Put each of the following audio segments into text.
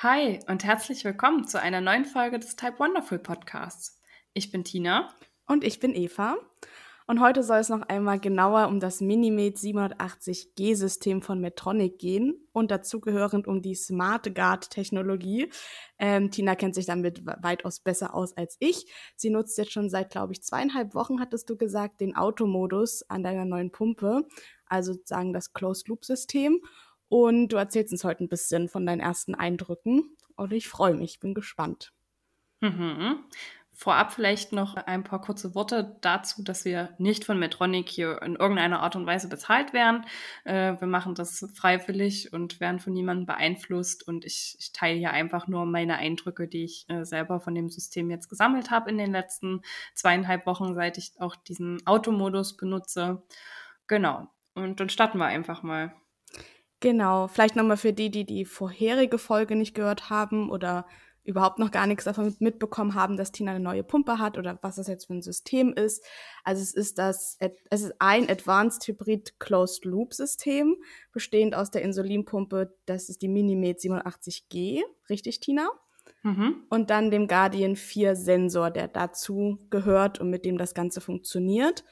Hi und herzlich willkommen zu einer neuen Folge des Type Wonderful Podcasts. Ich bin Tina. Und ich bin Eva. Und heute soll es noch einmal genauer um das Minimed 780G-System von Medtronic gehen und dazugehörend um die Smart Guard Technologie. Ähm, Tina kennt sich damit weitaus besser aus als ich. Sie nutzt jetzt schon seit, glaube ich, zweieinhalb Wochen, hattest du gesagt, den Automodus an deiner neuen Pumpe, also sozusagen das Closed-Loop-System. Und du erzählst uns heute ein bisschen von deinen ersten Eindrücken. Und ich freue mich, bin gespannt. Mhm. Vorab vielleicht noch ein paar kurze Worte dazu, dass wir nicht von Medtronic hier in irgendeiner Art und Weise bezahlt werden. Äh, wir machen das freiwillig und werden von niemandem beeinflusst. Und ich, ich teile hier einfach nur meine Eindrücke, die ich äh, selber von dem System jetzt gesammelt habe in den letzten zweieinhalb Wochen, seit ich auch diesen Automodus benutze. Genau. Und dann starten wir einfach mal. Genau, vielleicht nochmal für die, die die vorherige Folge nicht gehört haben oder überhaupt noch gar nichts davon mitbekommen haben, dass Tina eine neue Pumpe hat oder was das jetzt für ein System ist. Also es ist das, es ist ein Advanced Hybrid Closed Loop System, bestehend aus der Insulinpumpe, das ist die Minimed 87G, richtig, Tina? Mhm. Und dann dem Guardian 4 Sensor, der dazu gehört und mit dem das Ganze funktioniert.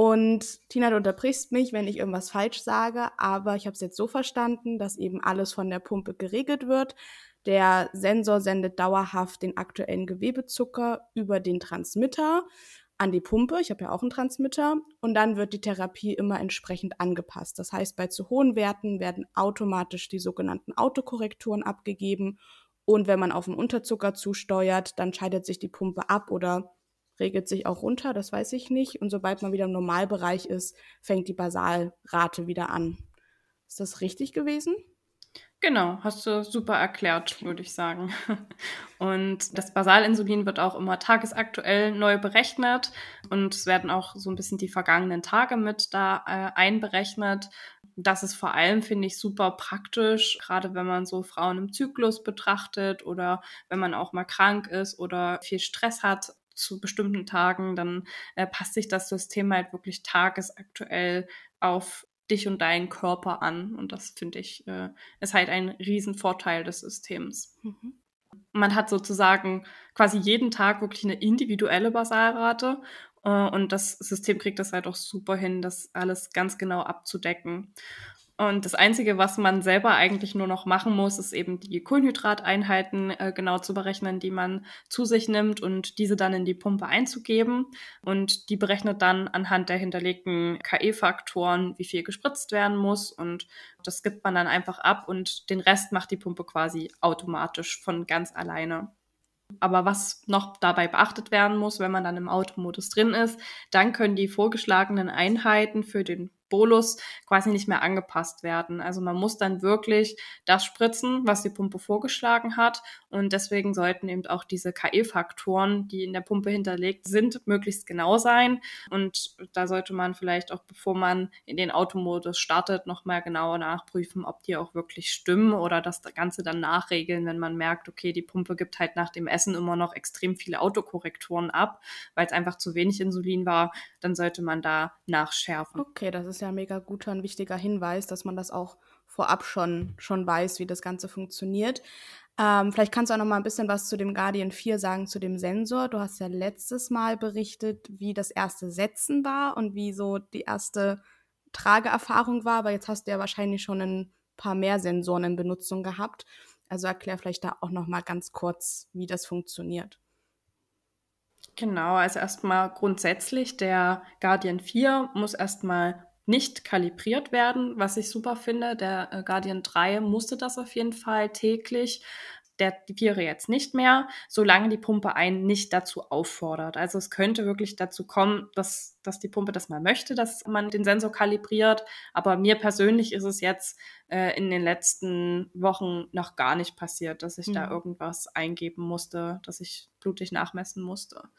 Und Tina, du unterbrichst mich, wenn ich irgendwas falsch sage, aber ich habe es jetzt so verstanden, dass eben alles von der Pumpe geregelt wird. Der Sensor sendet dauerhaft den aktuellen Gewebezucker über den Transmitter an die Pumpe. Ich habe ja auch einen Transmitter. Und dann wird die Therapie immer entsprechend angepasst. Das heißt, bei zu hohen Werten werden automatisch die sogenannten Autokorrekturen abgegeben. Und wenn man auf den Unterzucker zusteuert, dann scheidet sich die Pumpe ab oder regelt sich auch runter, das weiß ich nicht. Und sobald man wieder im Normalbereich ist, fängt die Basalrate wieder an. Ist das richtig gewesen? Genau, hast du super erklärt, würde ich sagen. Und das Basalinsulin wird auch immer tagesaktuell neu berechnet und es werden auch so ein bisschen die vergangenen Tage mit da äh, einberechnet. Das ist vor allem, finde ich, super praktisch, gerade wenn man so Frauen im Zyklus betrachtet oder wenn man auch mal krank ist oder viel Stress hat zu bestimmten Tagen, dann äh, passt sich das System halt wirklich tagesaktuell auf dich und deinen Körper an. Und das finde ich äh, ist halt ein Riesenvorteil des Systems. Mhm. Man hat sozusagen quasi jeden Tag wirklich eine individuelle Basalrate äh, und das System kriegt das halt auch super hin, das alles ganz genau abzudecken. Und das Einzige, was man selber eigentlich nur noch machen muss, ist eben die Kohlenhydrateinheiten äh, genau zu berechnen, die man zu sich nimmt und diese dann in die Pumpe einzugeben. Und die berechnet dann anhand der hinterlegten KE-Faktoren, wie viel gespritzt werden muss. Und das gibt man dann einfach ab und den Rest macht die Pumpe quasi automatisch von ganz alleine. Aber was noch dabei beachtet werden muss, wenn man dann im Automodus drin ist, dann können die vorgeschlagenen Einheiten für den Bolus quasi nicht mehr angepasst werden. Also man muss dann wirklich das spritzen, was die Pumpe vorgeschlagen hat. Und deswegen sollten eben auch diese KE-Faktoren, die in der Pumpe hinterlegt sind, möglichst genau sein. Und da sollte man vielleicht auch, bevor man in den Automodus startet, nochmal genauer nachprüfen, ob die auch wirklich stimmen oder das Ganze dann nachregeln, wenn man merkt, okay, die Pumpe gibt halt nach dem Essen immer noch extrem viele Autokorrekturen ab, weil es einfach zu wenig Insulin war, dann sollte man da nachschärfen. Okay, das ist ja ein mega guter und wichtiger Hinweis, dass man das auch vorab schon, schon weiß, wie das Ganze funktioniert. Ähm, vielleicht kannst du auch noch mal ein bisschen was zu dem Guardian 4 sagen, zu dem Sensor. Du hast ja letztes Mal berichtet, wie das erste Setzen war und wie so die erste Trageerfahrung war, aber jetzt hast du ja wahrscheinlich schon ein paar mehr Sensoren in Benutzung gehabt. Also erklär vielleicht da auch noch mal ganz kurz, wie das funktioniert. Genau, also erstmal grundsätzlich, der Guardian 4 muss erstmal nicht kalibriert werden, was ich super finde. Der äh, Guardian 3 musste das auf jeden Fall täglich. Der Viere jetzt nicht mehr, solange die Pumpe einen nicht dazu auffordert. Also es könnte wirklich dazu kommen, dass, dass die Pumpe das mal möchte, dass man den Sensor kalibriert. Aber mir persönlich ist es jetzt äh, in den letzten Wochen noch gar nicht passiert, dass ich mhm. da irgendwas eingeben musste, dass ich blutig nachmessen musste.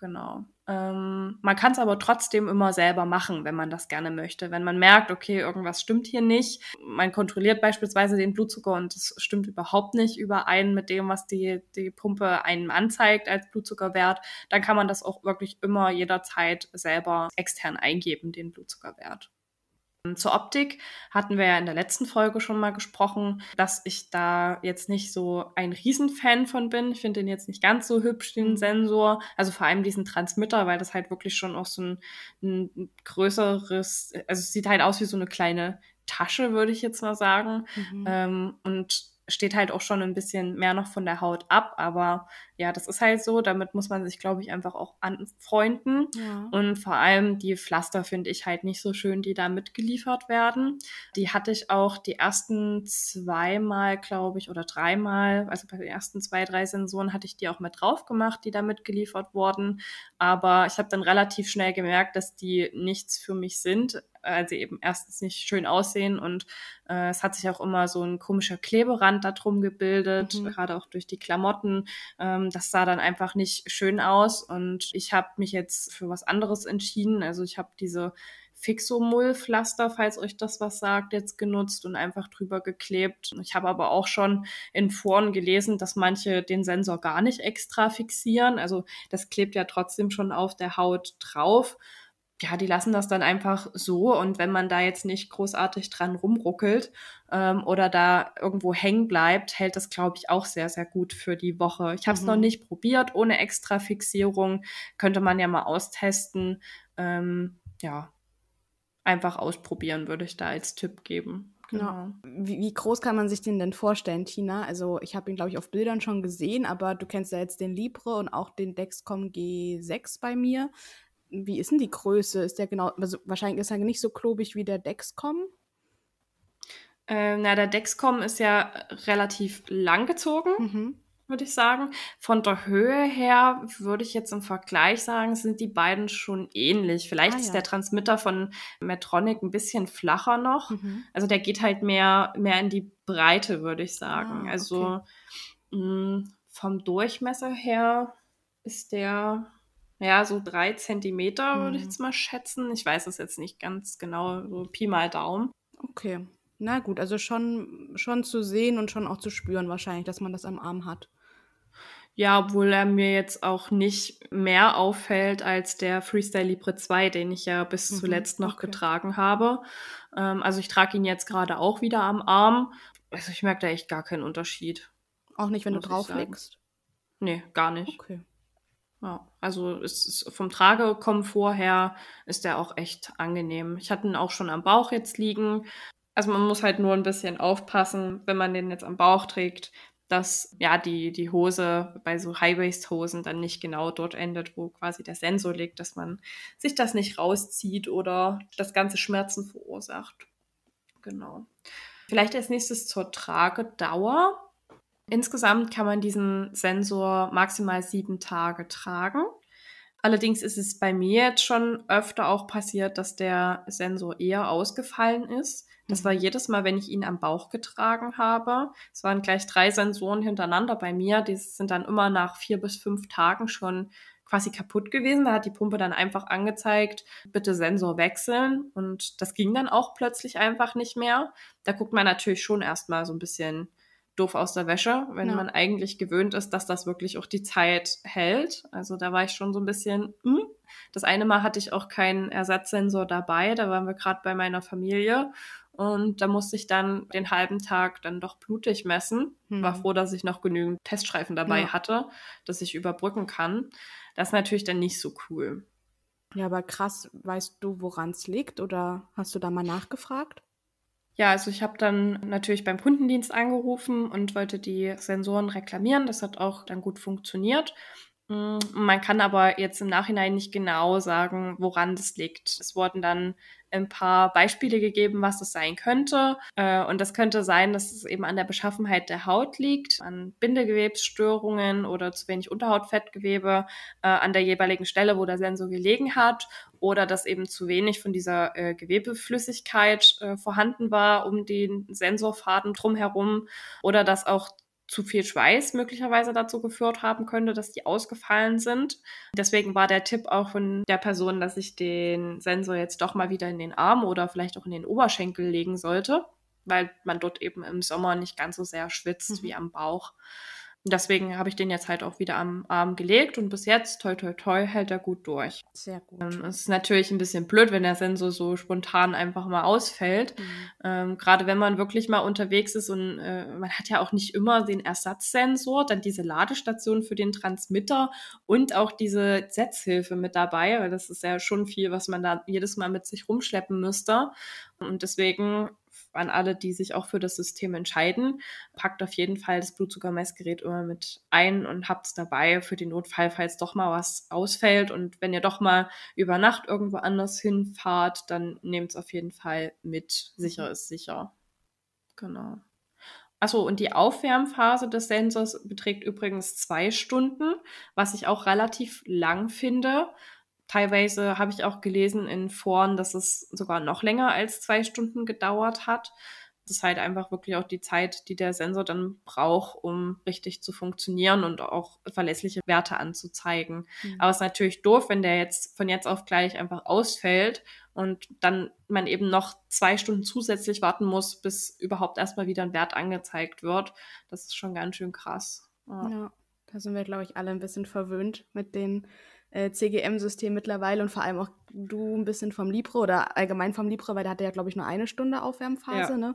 Genau. Ähm, man kann es aber trotzdem immer selber machen, wenn man das gerne möchte. Wenn man merkt, okay, irgendwas stimmt hier nicht. Man kontrolliert beispielsweise den Blutzucker und es stimmt überhaupt nicht überein mit dem, was die, die Pumpe einem anzeigt als Blutzuckerwert, dann kann man das auch wirklich immer jederzeit selber extern eingeben, den Blutzuckerwert. Zur Optik hatten wir ja in der letzten Folge schon mal gesprochen, dass ich da jetzt nicht so ein Riesenfan von bin. Ich finde den jetzt nicht ganz so hübsch, den mhm. Sensor. Also vor allem diesen Transmitter, weil das halt wirklich schon auch so ein, ein größeres, also es sieht halt aus wie so eine kleine Tasche, würde ich jetzt mal sagen. Mhm. Ähm, und steht halt auch schon ein bisschen mehr noch von der Haut ab, aber ja, das ist halt so. Damit muss man sich, glaube ich, einfach auch anfreunden. Ja. Und vor allem die Pflaster finde ich halt nicht so schön, die da mitgeliefert werden. Die hatte ich auch die ersten zweimal, glaube ich, oder dreimal, also bei den ersten zwei, drei Sensoren hatte ich die auch mit drauf gemacht, die da mitgeliefert wurden. Aber ich habe dann relativ schnell gemerkt, dass die nichts für mich sind weil sie eben erstens nicht schön aussehen und äh, es hat sich auch immer so ein komischer Kleberand da drum gebildet, mhm. gerade auch durch die Klamotten. Ähm, das sah dann einfach nicht schön aus und ich habe mich jetzt für was anderes entschieden. Also ich habe diese Fixomull-Pflaster, falls euch das was sagt, jetzt genutzt und einfach drüber geklebt. Ich habe aber auch schon in Foren gelesen, dass manche den Sensor gar nicht extra fixieren. Also das klebt ja trotzdem schon auf der Haut drauf ja, die lassen das dann einfach so und wenn man da jetzt nicht großartig dran rumruckelt ähm, oder da irgendwo hängen bleibt, hält das, glaube ich, auch sehr, sehr gut für die Woche. Ich habe es mhm. noch nicht probiert, ohne extra Fixierung. Könnte man ja mal austesten. Ähm, ja, einfach ausprobieren, würde ich da als Tipp geben. Genau. Wie, wie, groß kann man sich den denn vorstellen, Tina? Also ich habe ihn, glaube ich, auf Bildern schon gesehen, aber du kennst ja jetzt den Libre und auch den Dexcom G6 bei mir wie ist denn die Größe? Ist der genau, also wahrscheinlich ist er nicht so klobig wie der Dexcom? Äh, na, der Dexcom ist ja relativ lang gezogen, mhm. würde ich sagen. Von der Höhe her würde ich jetzt im Vergleich sagen, sind die beiden schon ähnlich. Vielleicht ah, ist der Transmitter von Medtronic ein bisschen flacher noch. Mhm. Also der geht halt mehr, mehr in die Breite, würde ich sagen. Ah, also okay. mh, mm, vom Durchmesser her ist der ja, so drei Zentimeter würde ich mhm. jetzt mal schätzen. Ich weiß es jetzt nicht ganz genau, so Pi mal Daumen. Okay. Na gut, also schon, schon zu sehen und schon auch zu spüren wahrscheinlich, dass man das am Arm hat. Ja, obwohl er mir jetzt auch nicht mehr auffällt als der Freestyle Libre 2, den ich ja bis mhm, zuletzt noch okay. getragen habe. Ähm, also ich trage ihn jetzt gerade auch wieder am Arm. Also ich merke da echt gar keinen Unterschied. Auch nicht, wenn du drauflegst? Nee, gar nicht. Okay. Ja, also ist vom Tragekomfort her ist der auch echt angenehm. Ich hatte ihn auch schon am Bauch jetzt liegen. Also man muss halt nur ein bisschen aufpassen, wenn man den jetzt am Bauch trägt, dass ja die, die Hose bei so High-Waist-Hosen dann nicht genau dort endet, wo quasi der Sensor liegt, dass man sich das nicht rauszieht oder das ganze Schmerzen verursacht. Genau. Vielleicht als nächstes zur Tragedauer. Insgesamt kann man diesen Sensor maximal sieben Tage tragen. Allerdings ist es bei mir jetzt schon öfter auch passiert, dass der Sensor eher ausgefallen ist. Das war mhm. jedes Mal, wenn ich ihn am Bauch getragen habe. Es waren gleich drei Sensoren hintereinander bei mir. Die sind dann immer nach vier bis fünf Tagen schon quasi kaputt gewesen. Da hat die Pumpe dann einfach angezeigt, bitte Sensor wechseln. Und das ging dann auch plötzlich einfach nicht mehr. Da guckt man natürlich schon erstmal so ein bisschen doof aus der Wäsche, wenn ja. man eigentlich gewöhnt ist, dass das wirklich auch die Zeit hält. Also da war ich schon so ein bisschen, hm. das eine Mal hatte ich auch keinen Ersatzsensor dabei, da waren wir gerade bei meiner Familie und da musste ich dann den halben Tag dann doch blutig messen. Hm. War froh, dass ich noch genügend Teststreifen dabei ja. hatte, dass ich überbrücken kann. Das ist natürlich dann nicht so cool. Ja, aber krass, weißt du, woran es liegt oder hast du da mal nachgefragt? Ja, also ich habe dann natürlich beim Kundendienst angerufen und wollte die Sensoren reklamieren. Das hat auch dann gut funktioniert. Mm, man kann aber jetzt im Nachhinein nicht genau sagen, woran das liegt. Es wurden dann ein paar Beispiele gegeben, was das sein könnte. Äh, und das könnte sein, dass es eben an der Beschaffenheit der Haut liegt, an Bindegewebsstörungen oder zu wenig Unterhautfettgewebe äh, an der jeweiligen Stelle, wo der Sensor gelegen hat. Oder dass eben zu wenig von dieser äh, Gewebeflüssigkeit vorhanden war um den Sensorfaden drumherum. Oder dass auch zu viel Schweiß möglicherweise dazu geführt haben könnte, dass die ausgefallen sind. Deswegen war der Tipp auch von der Person, dass ich den Sensor jetzt doch mal wieder in den Arm oder vielleicht auch in den Oberschenkel legen sollte, weil man dort eben im Sommer nicht ganz so sehr schwitzt mhm. wie am Bauch. Deswegen habe ich den jetzt halt auch wieder am Arm gelegt und bis jetzt, toi toi toi, hält er gut durch. Sehr gut. Ähm, es ist natürlich ein bisschen blöd, wenn der Sensor so spontan einfach mal ausfällt. Mhm. Ähm, Gerade wenn man wirklich mal unterwegs ist und äh, man hat ja auch nicht immer den Ersatzsensor, dann diese Ladestation für den Transmitter und auch diese Setzhilfe mit dabei, weil das ist ja schon viel, was man da jedes Mal mit sich rumschleppen müsste. Und deswegen an alle, die sich auch für das System entscheiden, packt auf jeden Fall das Blutzuckermessgerät immer mit ein und habt es dabei für den Notfall, falls doch mal was ausfällt. Und wenn ihr doch mal über Nacht irgendwo anders hinfahrt, dann nehmt es auf jeden Fall mit. Sicher mhm. ist sicher. Genau. Achso, und die Aufwärmphase des Sensors beträgt übrigens zwei Stunden, was ich auch relativ lang finde. Teilweise habe ich auch gelesen in Foren, dass es sogar noch länger als zwei Stunden gedauert hat. Das ist halt einfach wirklich auch die Zeit, die der Sensor dann braucht, um richtig zu funktionieren und auch verlässliche Werte anzuzeigen. Mhm. Aber es ist natürlich doof, wenn der jetzt von jetzt auf gleich einfach ausfällt und dann man eben noch zwei Stunden zusätzlich warten muss, bis überhaupt erstmal wieder ein Wert angezeigt wird. Das ist schon ganz schön krass. Ja, ja da sind wir, glaube ich, alle ein bisschen verwöhnt mit den äh, CGM-System mittlerweile und vor allem auch du ein bisschen vom Libre oder allgemein vom Libre, weil der hatte ja, glaube ich, nur eine Stunde Aufwärmphase. Ja. Ne?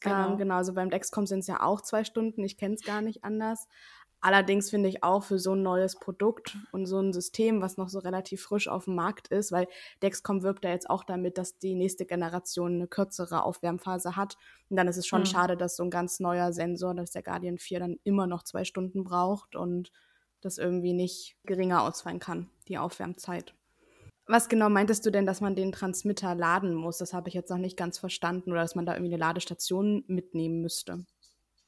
Genau. Ähm, genau, also beim Dexcom sind es ja auch zwei Stunden. Ich kenne es gar nicht anders. Allerdings finde ich auch für so ein neues Produkt und so ein System, was noch so relativ frisch auf dem Markt ist, weil Dexcom wirbt ja jetzt auch damit, dass die nächste Generation eine kürzere Aufwärmphase hat. Und dann ist es schon mhm. schade, dass so ein ganz neuer Sensor, dass der Guardian 4 dann immer noch zwei Stunden braucht und das irgendwie nicht geringer ausfallen kann, die Aufwärmzeit. Was genau meintest du denn, dass man den Transmitter laden muss? Das habe ich jetzt noch nicht ganz verstanden oder dass man da irgendwie eine Ladestation mitnehmen müsste.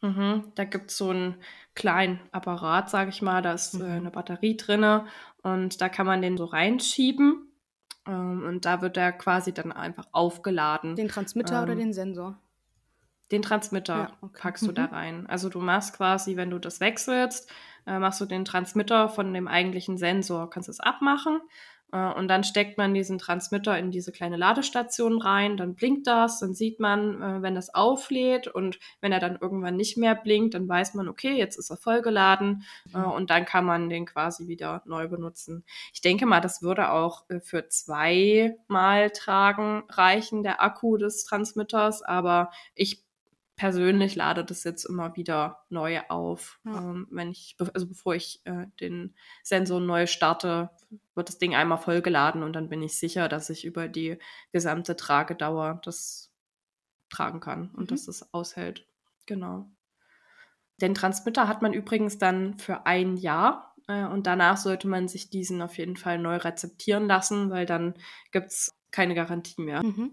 Mhm, da gibt es so einen kleinen Apparat, sage ich mal, da ist äh, mhm. äh, eine Batterie drin und da kann man den so reinschieben ähm, und da wird er quasi dann einfach aufgeladen. Den Transmitter ähm, oder den Sensor? Den Transmitter ja, okay. packst du mhm. da rein. Also du machst quasi, wenn du das wechselst, äh, machst du den Transmitter von dem eigentlichen Sensor, kannst es abmachen äh, und dann steckt man diesen Transmitter in diese kleine Ladestation rein, dann blinkt das, dann sieht man, äh, wenn das auflädt und wenn er dann irgendwann nicht mehr blinkt, dann weiß man, okay, jetzt ist er vollgeladen äh, mhm. und dann kann man den quasi wieder neu benutzen. Ich denke mal, das würde auch äh, für zweimal tragen reichen, der Akku des Transmitters, aber ich persönlich lade das jetzt immer wieder neu auf. Ja. Ähm, wenn ich, also bevor ich äh, den Sensor neu starte, wird das Ding einmal vollgeladen und dann bin ich sicher, dass ich über die gesamte Tragedauer das tragen kann und mhm. dass es aushält. Genau. Den Transmitter hat man übrigens dann für ein Jahr äh, und danach sollte man sich diesen auf jeden Fall neu rezeptieren lassen, weil dann gibt es keine Garantie mehr. Mhm.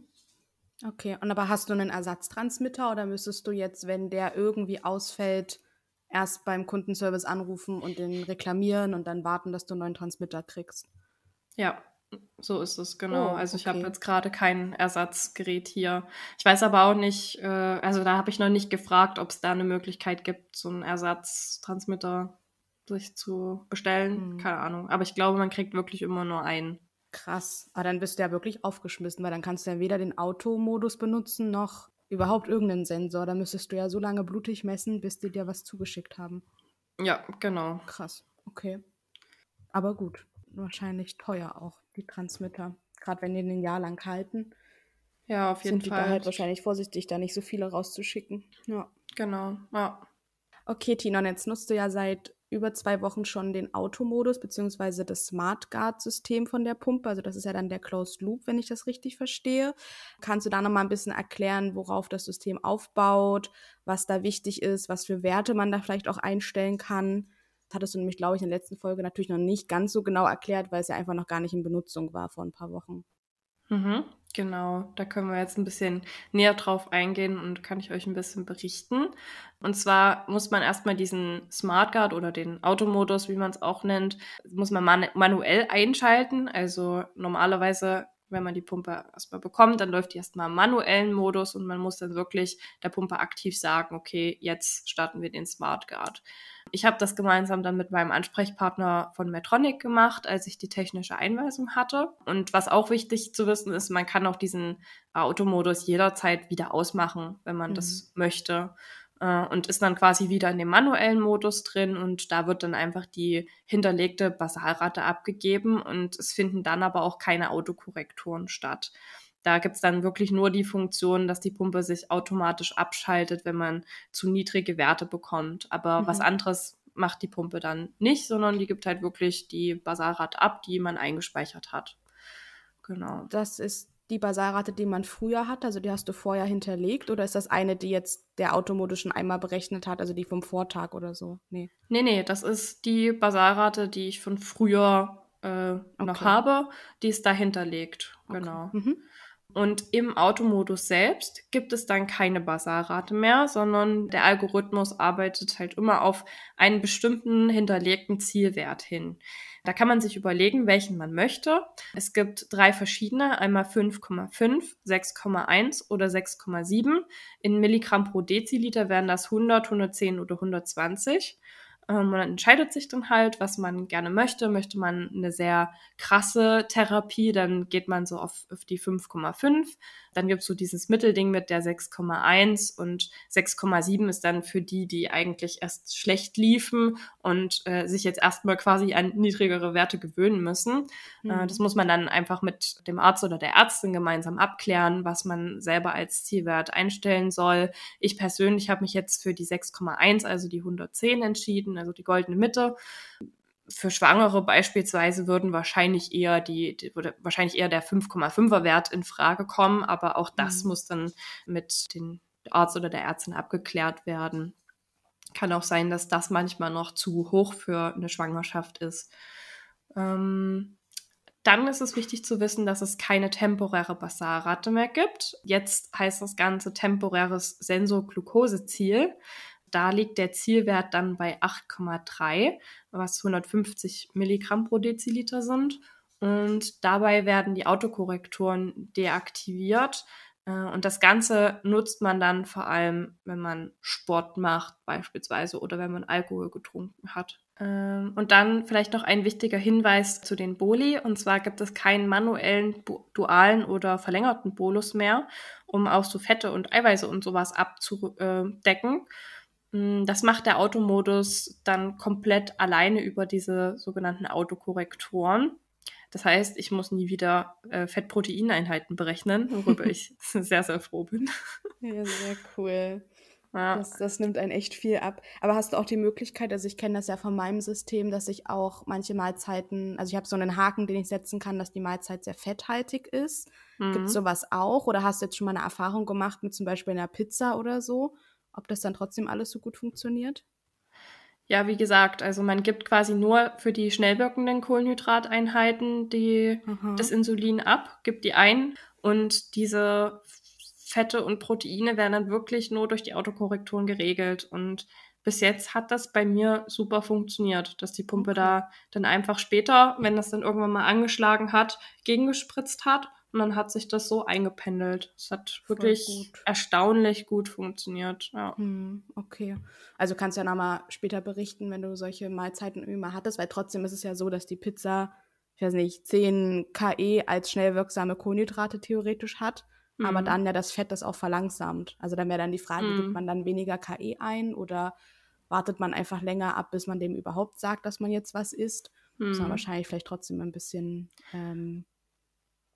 Okay, und aber hast du einen Ersatztransmitter oder müsstest du jetzt, wenn der irgendwie ausfällt, erst beim Kundenservice anrufen und den reklamieren und dann warten, dass du einen neuen Transmitter kriegst? Ja, so ist es, genau. Oh, also ich habe jetzt gerade kein Ersatzgerät hier. Ich weiß aber auch nicht, äh, also da habe ich noch nicht gefragt, ob es da eine Möglichkeit gibt, so einen Ersatztransmitter sich zu bestellen. Hm. Keine Ahnung. Aber ich glaube, man kriegt wirklich immer nur einen. Krass. Aber dann bist du ja wirklich aufgeschmissen, weil dann kannst du ja weder den Automodus benutzen noch überhaupt irgendeinen Sensor. Da müsstest du ja so lange blutig messen, bis die dir was zugeschickt haben. Ja, genau. Krass. Okay. Aber gut. Wahrscheinlich teuer auch, die Transmitter. Gerade wenn die ein Jahr lang halten. Ja, auf jeden sind Fall. Die da halt wahrscheinlich vorsichtig, da nicht so viele rauszuschicken. Ja. Genau. Ja. Okay, Tina, und jetzt nutzt du ja seit über zwei Wochen schon den Automodus beziehungsweise das Smart Guard System von der Pumpe. Also das ist ja dann der Closed Loop, wenn ich das richtig verstehe. Kannst du da nochmal ein bisschen erklären, worauf das System aufbaut, was da wichtig ist, was für Werte man da vielleicht auch einstellen kann? Das hattest du nämlich, glaube ich, in der letzten Folge natürlich noch nicht ganz so genau erklärt, weil es ja einfach noch gar nicht in Benutzung war vor ein paar Wochen. Mhm, genau, da können wir jetzt ein bisschen näher drauf eingehen und kann ich euch ein bisschen berichten. Und zwar muss man erstmal diesen Smart Guard oder den Automodus, wie man es auch nennt, muss man man manuell einschalten. Also normalerweise wenn man die Pumpe erstmal bekommt, dann läuft die erstmal im manuellen Modus und man muss dann wirklich der Pumpe aktiv sagen, okay, jetzt starten wir den Smart Guard. Ich habe das gemeinsam dann mit meinem Ansprechpartner von Metronic gemacht, als ich die technische Einweisung hatte. Und was auch wichtig zu wissen ist, man kann auch diesen Automodus jederzeit wieder ausmachen, wenn man mhm. das möchte. Äh, und ist dann quasi wieder in dem manuellen Modus drin und da wird dann einfach die hinterlegte Basalrate abgegeben und es finden dann aber auch keine Autokorrekturen statt. Da gibt's dann wirklich nur die Funktion, dass die Pumpe sich automatisch abschaltet, wenn man zu niedrige Werte bekommt. Aber mhm. was anderes macht die Pumpe dann nicht, sondern die gibt halt wirklich die Basalrate ab, die man eingespeichert hat. Genau. Das ist die Basalrate, die man früher hat, also die hast du vorher hinterlegt, oder ist das eine, die jetzt der Automodus schon einmal berechnet hat, also die vom Vortag oder so? Nee. Nee, nee, das ist die Basalrate, die ich von früher äh, okay. noch habe, die ist da hinterlegt. Okay. Genau. Mhm. Und im Automodus selbst gibt es dann keine Basarrate mehr, sondern der Algorithmus arbeitet halt immer auf einen bestimmten hinterlegten Zielwert hin. Da kann man sich überlegen, welchen man möchte. Es gibt drei verschiedene, einmal 5,5, 6,1 oder 6,7. In Milligramm pro Deziliter wären das 100, 110 oder 120. Ähm, man entscheidet sich dann halt, was man gerne möchte. Möchte man eine sehr krasse Therapie, dann geht man so auf, auf die 5,5. Dann gibt's so dieses Mittelding mit der 6,1 und 6,7 ist dann für die, die eigentlich erst schlecht liefen und äh, sich jetzt erstmal quasi an niedrigere Werte gewöhnen müssen. Äh, mhm. Äh, das muss man dann einfach mit dem Arzt oder der Ärztin gemeinsam abklären, was man selber als Zielwert einstellen soll. Ich persönlich habe mich jetzt für die 6,1, also die 110 entschieden, also die goldene Mitte für Schwangere beispielsweise würden wahrscheinlich eher die, die würde wahrscheinlich eher der 5,5er Wert in Frage kommen, aber auch das mhm. muss dann mit dem Arzt oder der Ärztin abgeklärt werden. Kann auch sein, dass das manchmal noch zu hoch für eine Schwangerschaft ist. Ähm, dann ist es wichtig zu wissen, dass es keine temporäre Basarrate mehr gibt. Jetzt heißt das Ganze temporäres Sensorglukoseziel. Da liegt der Zielwert dann bei 8,3, was 150 Milligramm pro Deziliter sind. Und dabei werden die Autokorrekturen deaktiviert. Äh, und das Ganze nutzt man dann vor allem, wenn man Sport macht beispielsweise oder wenn man Alkohol getrunken hat. Ähm, und dann vielleicht noch ein wichtiger Hinweis zu den Boli. Und zwar gibt es keinen manuellen, dualen oder verlängerten Bolus mehr, um auch so Fette und Eiweiße und sowas abzudecken. Mm, das macht der Automodus dann komplett alleine über diese sogenannten Autokorrektoren. Das heißt, ich muss nie wieder äh, Fettproteineinheiten berechnen, worüber ich sehr, sehr froh bin. Ja, sehr cool. Ja. Das, das, nimmt einen echt viel ab. Aber hast du auch die Möglichkeit, also ich kenne das ja von meinem System, dass ich auch manche Mahlzeiten, also ich habe so einen Haken, den ich setzen kann, dass die Mahlzeit sehr fetthaltig ist. Mhm. Gibt es sowas auch? Oder hast du jetzt schon mal eine Erfahrung gemacht mit zum Beispiel einer Pizza oder so? Ob das dann trotzdem alles so gut funktioniert? Ja, wie gesagt, also man gibt quasi nur für die schnell wirkenden Kohlenhydrateinheiten die, das Insulin ab, gibt die ein und diese Fette und Proteine werden dann wirklich nur durch die Autokorrekturen geregelt. Und bis jetzt hat das bei mir super funktioniert, dass die Pumpe da dann einfach später, wenn das dann irgendwann mal angeschlagen hat, gegengespritzt hat und dann hat sich das so eingependelt. Es hat wirklich gut. erstaunlich gut funktioniert. Ja. Hm, okay. Also kannst du ja nochmal später berichten, wenn du solche Mahlzeiten irgendwie mal hattest, weil trotzdem ist es ja so, dass die Pizza, ich weiß nicht, 10 KE als schnell wirksame Kohlenhydrate theoretisch hat, mhm. aber dann ja das Fett das auch verlangsamt. Also dann wäre dann die Frage, mhm. gibt man dann weniger KE ein oder wartet man einfach länger ab, bis man dem überhaupt sagt, dass man jetzt was isst? Mhm. Muss man wahrscheinlich vielleicht trotzdem ein bisschen ähm,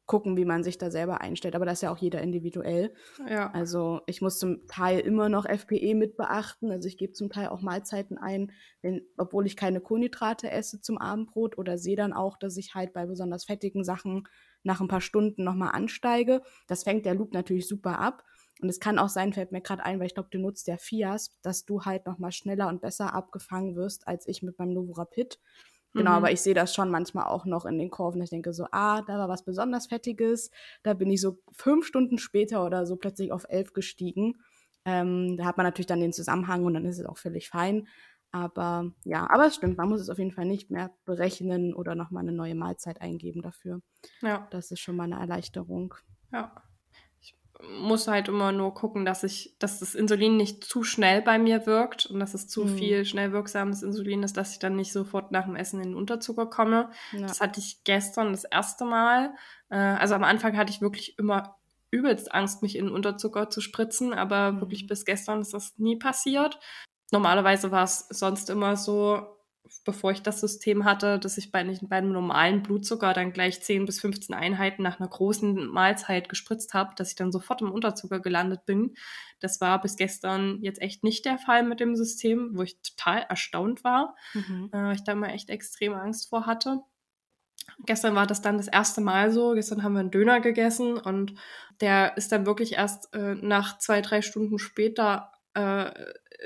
gucken, wie man sich da selber einstellt. Aber das ist ja auch jeder individuell. Ja. Also ich muss zum Teil immer noch FPE mit beachten. Also ich gebe zum Teil auch Mahlzeiten ein, wenn, obwohl ich keine Kohlenhydrate esse zum Abendbrot oder sehe dann auch, dass ich halt bei besonders fettigen Sachen nach ein paar Stunden nochmal ansteige. Das fängt der Loop natürlich super ab. Und es kann auch sein, fällt mir gerade ein, weil ich glaube, du nutzt ja Fias, dass du halt nochmal schneller und besser abgefangen wirst als ich mit meinem Novorapid. Genau, mhm. aber ich sehe das schon manchmal auch noch in den Kurven. Ich denke so, ah, da war was besonders Fettiges. Da bin ich so fünf Stunden später oder so plötzlich auf elf gestiegen. Ähm, da hat man natürlich dann den Zusammenhang und dann ist es auch völlig fein. Aber ja, aber es stimmt, man muss es auf jeden Fall nicht mehr berechnen oder nochmal eine neue Mahlzeit eingeben dafür. Ja. Das ist schon mal eine Erleichterung. Ja muss halt immer nur gucken, dass ich, dass das Insulin nicht zu schnell bei mir wirkt und dass es zu mhm. viel schnell wirksames Insulin ist, dass ich dann nicht sofort nach dem Essen in den Unterzucker komme. Ja. Das hatte ich gestern das erste Mal. Äh, also am Anfang hatte ich wirklich immer übelst Angst, mich in Unterzucker zu spritzen, aber mhm. wirklich bis gestern ist das nie passiert. Normalerweise war es sonst immer so, bevor ich das System hatte, dass ich bei, bei einem normalen Blutzucker dann gleich 10 bis 15 Einheiten nach einer großen Mahlzeit gespritzt habe, dass ich dann sofort im Unterzucker gelandet bin. Das war bis gestern jetzt echt nicht der Fall mit dem System, wo ich total erstaunt war, mhm. äh, ich da mal echt extrem Angst vor hatte. Gestern war das dann das erste Mal so. Gestern haben wir einen Döner gegessen und der ist dann wirklich erst äh, nach zwei, drei Stunden später äh,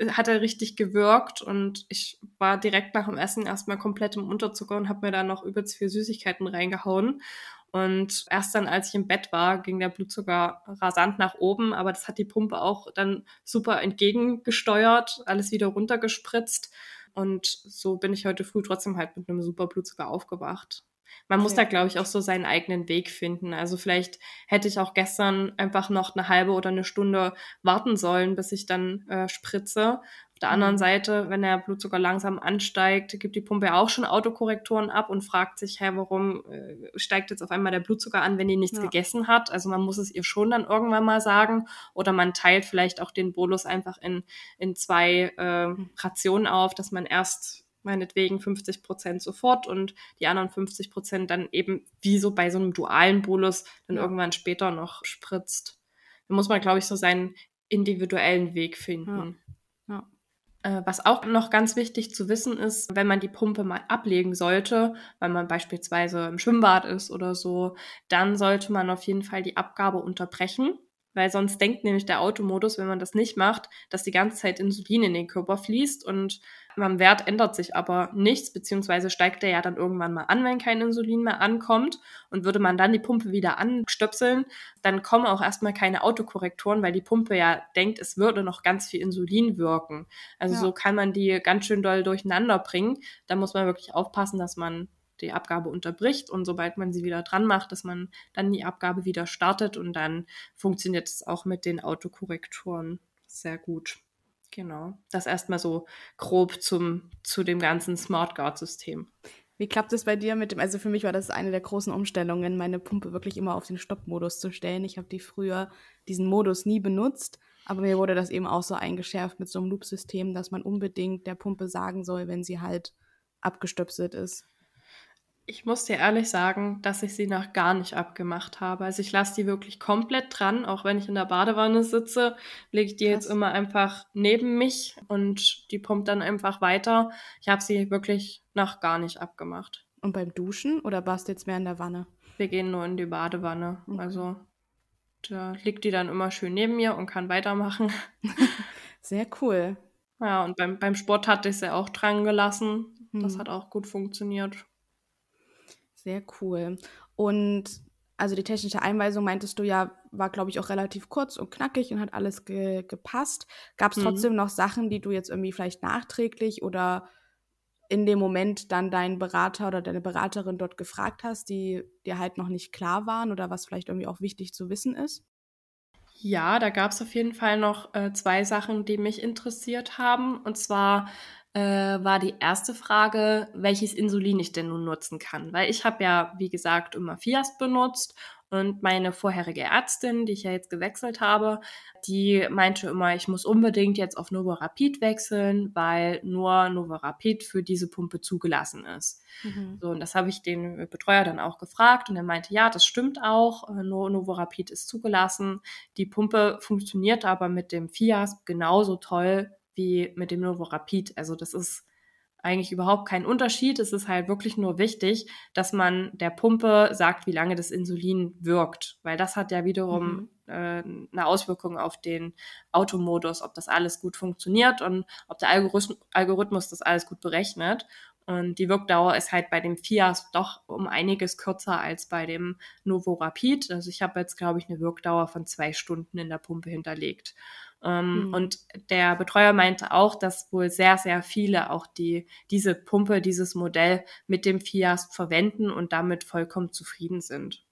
hat er richtig gewirkt und ich war direkt nach dem Essen erstmal komplett im Unterzucker und habe mir dann noch übelst viel Süßigkeiten reingehauen. Und erst dann, als ich im Bett war, ging der Blutzucker rasant nach oben, aber das hat die Pumpe auch dann super entgegengesteuert, alles wieder runtergespritzt. Und so bin ich heute früh trotzdem halt mit einem super Blutzucker aufgewacht. Man muss da, glaube ich, auch so seinen eigenen Weg finden. Also vielleicht hätte ich auch gestern einfach noch eine halbe oder eine Stunde warten sollen, bis ich dann äh, spritze. Auf der anderen mhm. Seite, wenn der Blutzucker langsam ansteigt, gibt die Pumpe auch schon Autokorrektoren ab und fragt sich, hä, warum äh, steigt jetzt auf einmal der Blutzucker an, wenn die nichts ja. gegessen hat? Also man muss es ihr schon dann irgendwann mal sagen. Oder man teilt vielleicht auch den Bolus einfach in, in zwei äh, mhm. Rationen auf, dass man erst meinetwegen 50 Prozent sofort und die anderen 50 Prozent dann eben wie so bei so einem dualen Bolus dann ja. irgendwann später noch spritzt. Da muss man, glaube ich, so seinen individuellen Weg finden. Ja. Ja. Äh, was auch noch ganz wichtig zu wissen ist, wenn man die Pumpe mal ablegen sollte, weil man beispielsweise im Schwimmbad ist oder so, dann sollte man auf jeden Fall die Abgabe unterbrechen weil sonst denkt nämlich der Automodus, wenn man das nicht macht, dass die ganze Zeit Insulin in den Körper fließt und am Wert ändert sich aber nichts, beziehungsweise steigt der ja dann irgendwann mal an, wenn kein Insulin mehr ankommt. Und würde man dann die Pumpe wieder anstöpseln, dann kommen auch erstmal keine Autokorrektoren, weil die Pumpe ja denkt, es würde noch ganz viel Insulin wirken. Also ja. so kann man die ganz schön doll durcheinander bringen. Da muss man wirklich aufpassen, dass man die Abgabe unterbricht und sobald man sie wieder dran macht, dass man dann die Abgabe wieder startet und dann funktioniert es auch mit den Autokorrektoren sehr gut. Genau. Das erstmal so grob zum, zu dem ganzen Smart Guard-System. Wie klappt es bei dir mit dem, also für mich war das eine der großen Umstellungen, meine Pumpe wirklich immer auf den Stoppmodus zu stellen. Ich habe die früher diesen Modus nie benutzt, aber mir wurde das eben auch so eingeschärft mit so einem Loop-System, dass man unbedingt der Pumpe sagen soll, wenn sie halt abgestöpselt ist. Ich muss dir ehrlich sagen, dass ich sie noch gar nicht abgemacht habe. Also ich lasse die wirklich komplett dran, auch wenn ich in der Badewanne sitze, lege ich die Krass. jetzt immer einfach neben mich und die pumpt dann einfach weiter. Ich habe sie wirklich noch gar nicht abgemacht. Und beim Duschen oder warst du jetzt mehr in der Wanne? Wir gehen nur in die Badewanne. Okay. Also da liegt die dann immer schön neben mir und kann weitermachen. Sehr cool. Ja, und beim, beim Sport hatte ich sie auch dran gelassen. Das hm. hat auch gut funktioniert. Sehr cool. Und also die technische Einweisung, meintest du ja, war, glaube ich, auch relativ kurz und knackig und hat alles ge gepasst. Gab es mhm. trotzdem noch Sachen, die du jetzt irgendwie vielleicht nachträglich oder in dem Moment dann deinen Berater oder deine Beraterin dort gefragt hast, die dir halt noch nicht klar waren oder was vielleicht irgendwie auch wichtig zu wissen ist? Ja, da gab es auf jeden Fall noch äh, zwei Sachen, die mich interessiert haben. Und zwar äh, war die erste Frage, welches Insulin ich denn nun nutzen kann. Weil ich habe ja, wie gesagt, immer Fiast benutzt und meine vorherige Ärztin, die ich ja jetzt gewechselt habe, die meinte immer, ich muss unbedingt jetzt auf Novorapid wechseln, weil nur Novorapid für diese Pumpe zugelassen ist. Mhm. So, und das habe ich den Betreuer dann auch gefragt und er meinte, ja, das stimmt auch, äh, Novorapid ist zugelassen. Die Pumpe funktioniert aber mit dem Fiasp genauso toll wie mit dem Novo Rapid. Also das ist eigentlich überhaupt kein Unterschied. Es ist halt wirklich nur wichtig, dass man der Pumpe sagt, wie lange das Insulin wirkt, weil das hat ja wiederum mhm. äh, eine Auswirkung auf den Automodus, ob das alles gut funktioniert und ob der Algorithmus, Algorithmus das alles gut berechnet. Und die Wirkdauer ist halt bei dem Fias doch um einiges kürzer als bei dem Novo Rapid. Also ich habe jetzt, glaube ich, eine Wirkdauer von zwei Stunden in der Pumpe hinterlegt. Ähm, mhm. Und der Betreuer meinte auch, dass wohl sehr, sehr viele auch die, diese Pumpe, dieses Modell mit dem Fias verwenden und damit vollkommen zufrieden sind.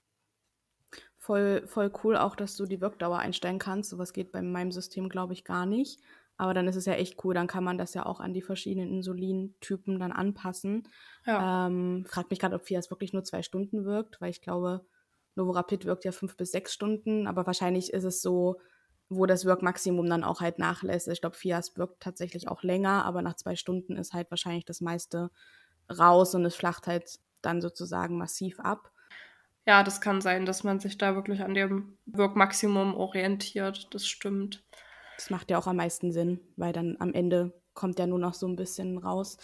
Voll, voll cool auch, dass du die Wirkdauer einstellen kannst. Sowas geht bei meinem System, glaube ich, gar nicht. Aber dann ist es ja echt cool, dann kann man das ja auch an die verschiedenen Insulintypen dann anpassen. Ja. Ähm, frag mich gerade, ob Fias wirklich nur zwei Stunden wirkt, weil ich glaube, Novorapid wirkt ja fünf bis sechs Stunden, aber wahrscheinlich ist es so, wo das Wirkmaximum dann auch halt nachlässt. Ich glaube, Fias wirkt tatsächlich auch länger, aber nach zwei Stunden ist halt wahrscheinlich das meiste raus und es flacht halt dann sozusagen massiv ab. Ja, das kann sein, dass man sich da wirklich an dem Wirkmaximum orientiert. Das stimmt. Das macht ja auch am meisten Sinn, weil dann am Ende kommt ja nur noch so ein bisschen raus.